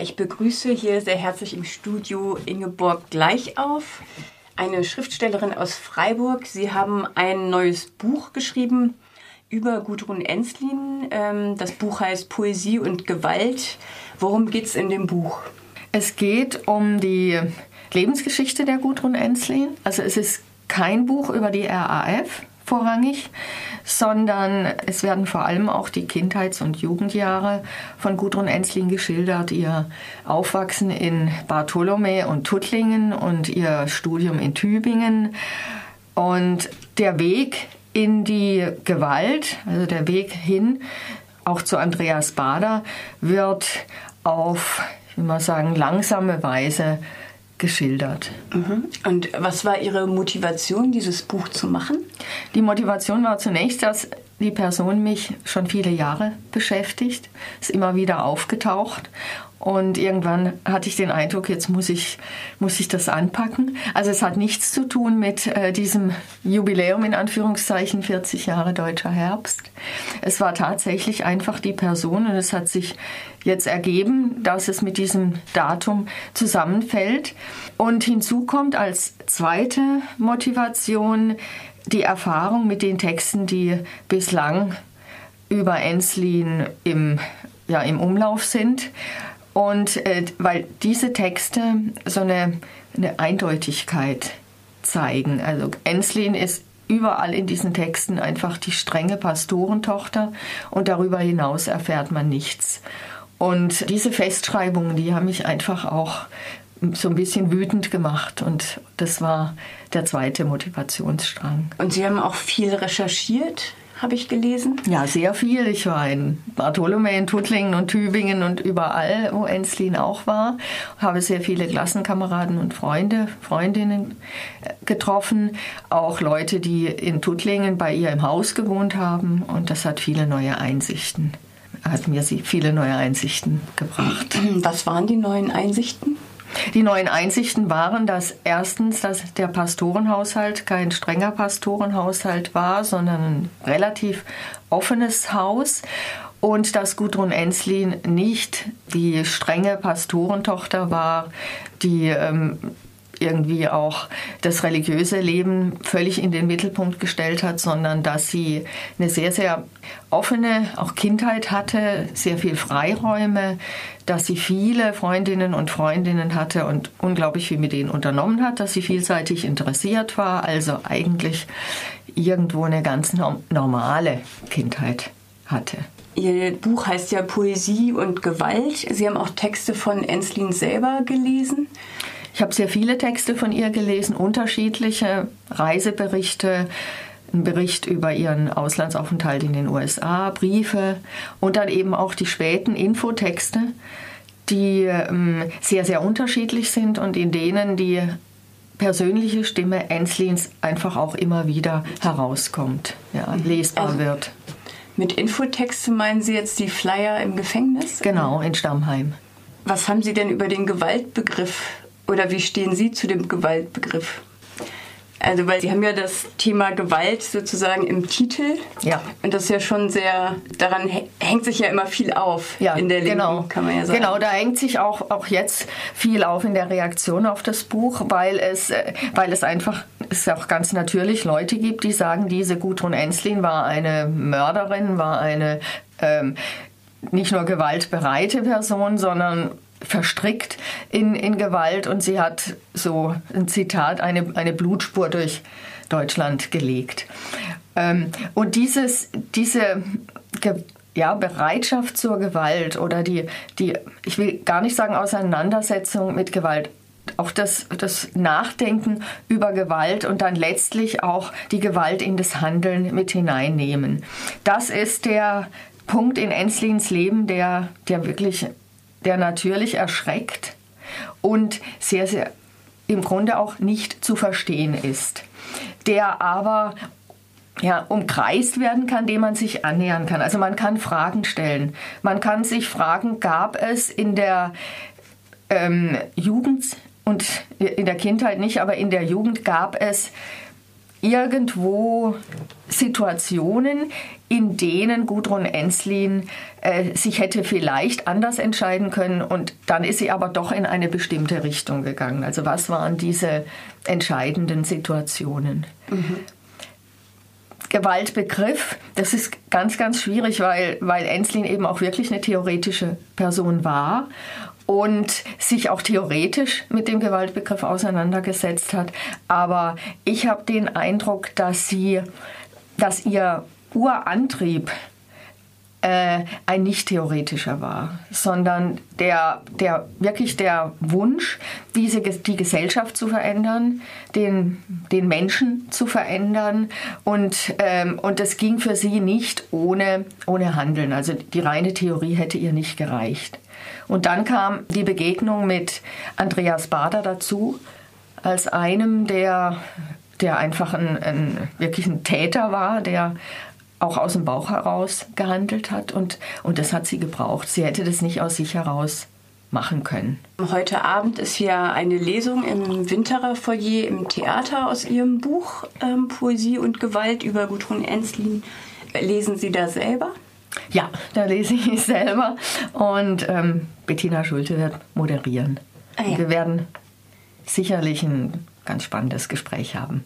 Ich begrüße hier sehr herzlich im Studio Ingeborg Gleichauf, eine Schriftstellerin aus Freiburg. Sie haben ein neues Buch geschrieben über Gudrun Enslin. Ähm, das Buch heißt Poesie und Gewalt. Worum geht es in dem Buch? Es geht um die Lebensgeschichte der Gudrun Enslin. Also es ist kein Buch über die RAF vorrangig, sondern es werden vor allem auch die Kindheits- und Jugendjahre von Gudrun Enslin geschildert, ihr Aufwachsen in Bartholomä und Tuttlingen und ihr Studium in Tübingen. Und der Weg in die Gewalt, also der Weg hin auch zu Andreas Bader, wird auf, ich will mal sagen, langsame Weise geschildert. Mhm. Und was war Ihre Motivation, dieses Buch zu machen? Die Motivation war zunächst, dass die Person mich schon viele Jahre beschäftigt, ist immer wieder aufgetaucht und irgendwann hatte ich den Eindruck, jetzt muss ich, muss ich das anpacken. Also es hat nichts zu tun mit äh, diesem Jubiläum in Anführungszeichen 40 Jahre deutscher Herbst. Es war tatsächlich einfach die Person und es hat sich jetzt ergeben, dass es mit diesem Datum zusammenfällt. Und hinzu kommt als zweite Motivation die Erfahrung mit den Texten, die bislang über Enslin im, ja, im Umlauf sind. Und äh, weil diese Texte so eine, eine Eindeutigkeit zeigen. Also Enslin ist überall in diesen Texten einfach die strenge Pastorentochter und darüber hinaus erfährt man nichts. Und diese Festschreibungen, die haben mich einfach auch so ein bisschen wütend gemacht und das war der zweite Motivationsstrang. Und Sie haben auch viel recherchiert? habe ich gelesen. Ja, sehr viel. Ich war in Bartholomew, in Tuttlingen und Tübingen und überall, wo Enslin auch war. Habe sehr viele Klassenkameraden und Freunde, Freundinnen äh, getroffen. Auch Leute, die in Tuttlingen bei ihr im Haus gewohnt haben. Und das hat viele neue Einsichten, hat mir viele neue Einsichten gebracht. Was waren die neuen Einsichten? Die neuen Einsichten waren, dass erstens, dass der Pastorenhaushalt kein strenger Pastorenhaushalt war, sondern ein relativ offenes Haus und dass Gudrun Enslin nicht die strenge Pastorentochter war, die ähm, irgendwie auch das religiöse Leben völlig in den Mittelpunkt gestellt hat, sondern dass sie eine sehr, sehr offene auch Kindheit hatte, sehr viel Freiräume, dass sie viele Freundinnen und Freundinnen hatte und unglaublich viel mit denen unternommen hat, dass sie vielseitig interessiert war, also eigentlich irgendwo eine ganz normale Kindheit hatte. Ihr Buch heißt ja Poesie und Gewalt. Sie haben auch Texte von Enslin selber gelesen. Ich habe sehr viele Texte von ihr gelesen, unterschiedliche Reiseberichte, ein Bericht über ihren Auslandsaufenthalt in den USA, Briefe und dann eben auch die späten Infotexte, die ähm, sehr, sehr unterschiedlich sind und in denen die persönliche Stimme Enslins einfach auch immer wieder herauskommt, ja, lesbar also, wird. Mit Infotexte meinen Sie jetzt die Flyer im Gefängnis? Genau, in Stammheim. Was haben Sie denn über den Gewaltbegriff oder wie stehen Sie zu dem Gewaltbegriff? Also, weil Sie haben ja das Thema Gewalt sozusagen im Titel. Ja. Und das ist ja schon sehr, daran hängt sich ja immer viel auf ja, in der Linken, genau. kann man ja sagen. Genau, da hängt sich auch, auch jetzt viel auf in der Reaktion auf das Buch, weil es, äh, weil es einfach, es auch ganz natürlich Leute gibt, die sagen, diese Gudrun Enslin war eine Mörderin, war eine ähm, nicht nur gewaltbereite Person, sondern verstrickt in, in Gewalt und sie hat so ein Zitat, eine, eine Blutspur durch Deutschland gelegt. Ähm, und dieses, diese ja, Bereitschaft zur Gewalt oder die, die, ich will gar nicht sagen Auseinandersetzung mit Gewalt, auch das, das Nachdenken über Gewalt und dann letztlich auch die Gewalt in das Handeln mit hineinnehmen. Das ist der Punkt in Enslins Leben, der, der wirklich der natürlich erschreckt und sehr, sehr im Grunde auch nicht zu verstehen ist, der aber ja, umkreist werden kann, dem man sich annähern kann. Also man kann Fragen stellen. Man kann sich fragen, gab es in der ähm, Jugend und in der Kindheit nicht, aber in der Jugend gab es irgendwo Situationen, in denen Gudrun Enslin äh, sich hätte vielleicht anders entscheiden können und dann ist sie aber doch in eine bestimmte Richtung gegangen. Also was waren diese entscheidenden Situationen? Mhm. Gewaltbegriff, das ist ganz, ganz schwierig, weil, weil Enslin eben auch wirklich eine theoretische Person war und sich auch theoretisch mit dem Gewaltbegriff auseinandergesetzt hat. Aber ich habe den Eindruck, dass sie, dass ihr Urantrieb äh, ein nicht theoretischer war, sondern der, der wirklich der Wunsch, diese, die Gesellschaft zu verändern, den, den Menschen zu verändern und, ähm, und das ging für sie nicht ohne, ohne Handeln. Also die reine Theorie hätte ihr nicht gereicht. Und dann kam die Begegnung mit Andreas Bader dazu, als einem, der, der einfach ein, ein, wirklich ein Täter war, der auch aus dem Bauch heraus gehandelt hat und, und das hat sie gebraucht. Sie hätte das nicht aus sich heraus machen können. Heute Abend ist hier eine Lesung im Winterer Foyer im Theater aus ihrem Buch ähm, Poesie und Gewalt über Gudrun Enslin. Lesen Sie da selber? Ja, da lese ich selber und ähm, Bettina Schulte wird moderieren. Ah, ja. Wir werden sicherlich ein ganz spannendes Gespräch haben.